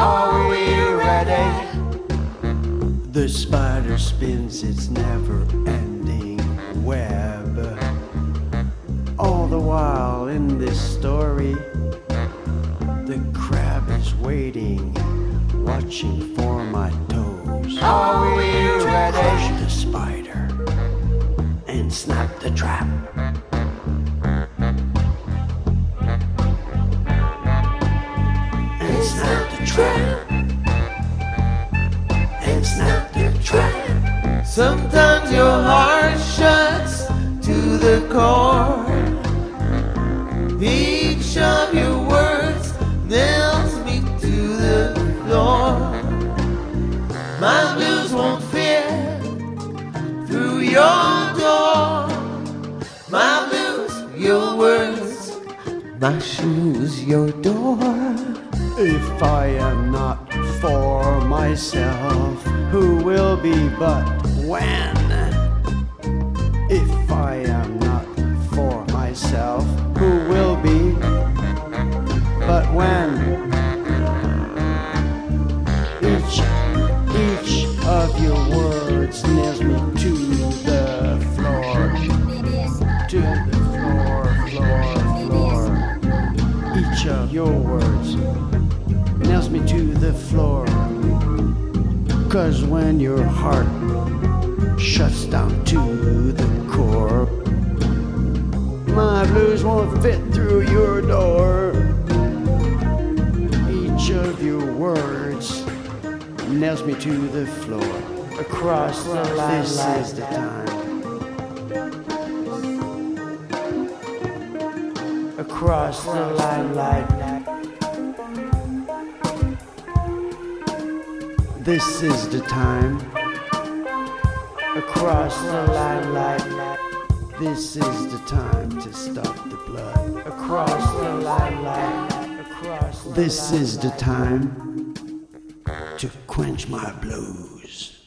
Are we ready? The spider spins its never ending web. All the while in this story, the crab is waiting, watching for my toes. Are we to ready? crush the spider and snap the trap. And snap the trap. Sometimes your heart shuts to the core. Each of your words nails me to the floor. My blues won't fit through your door. My blues, your words. My shoes, your door. If I am not for myself, who will be but when? If I am not for myself, who will be but when? Each, each of your words nails me to the floor, to the floor, floor, floor. Each of your words nails me to the floor. Cause when your heart shuts down to the core, my blues won't fit through your door. Each of your words nails me to the floor. Across the line, this is the time. Across the line, This is the time. Across the line, like this is the time to stop the blood. Across the line, like across. This is the time to quench my blues.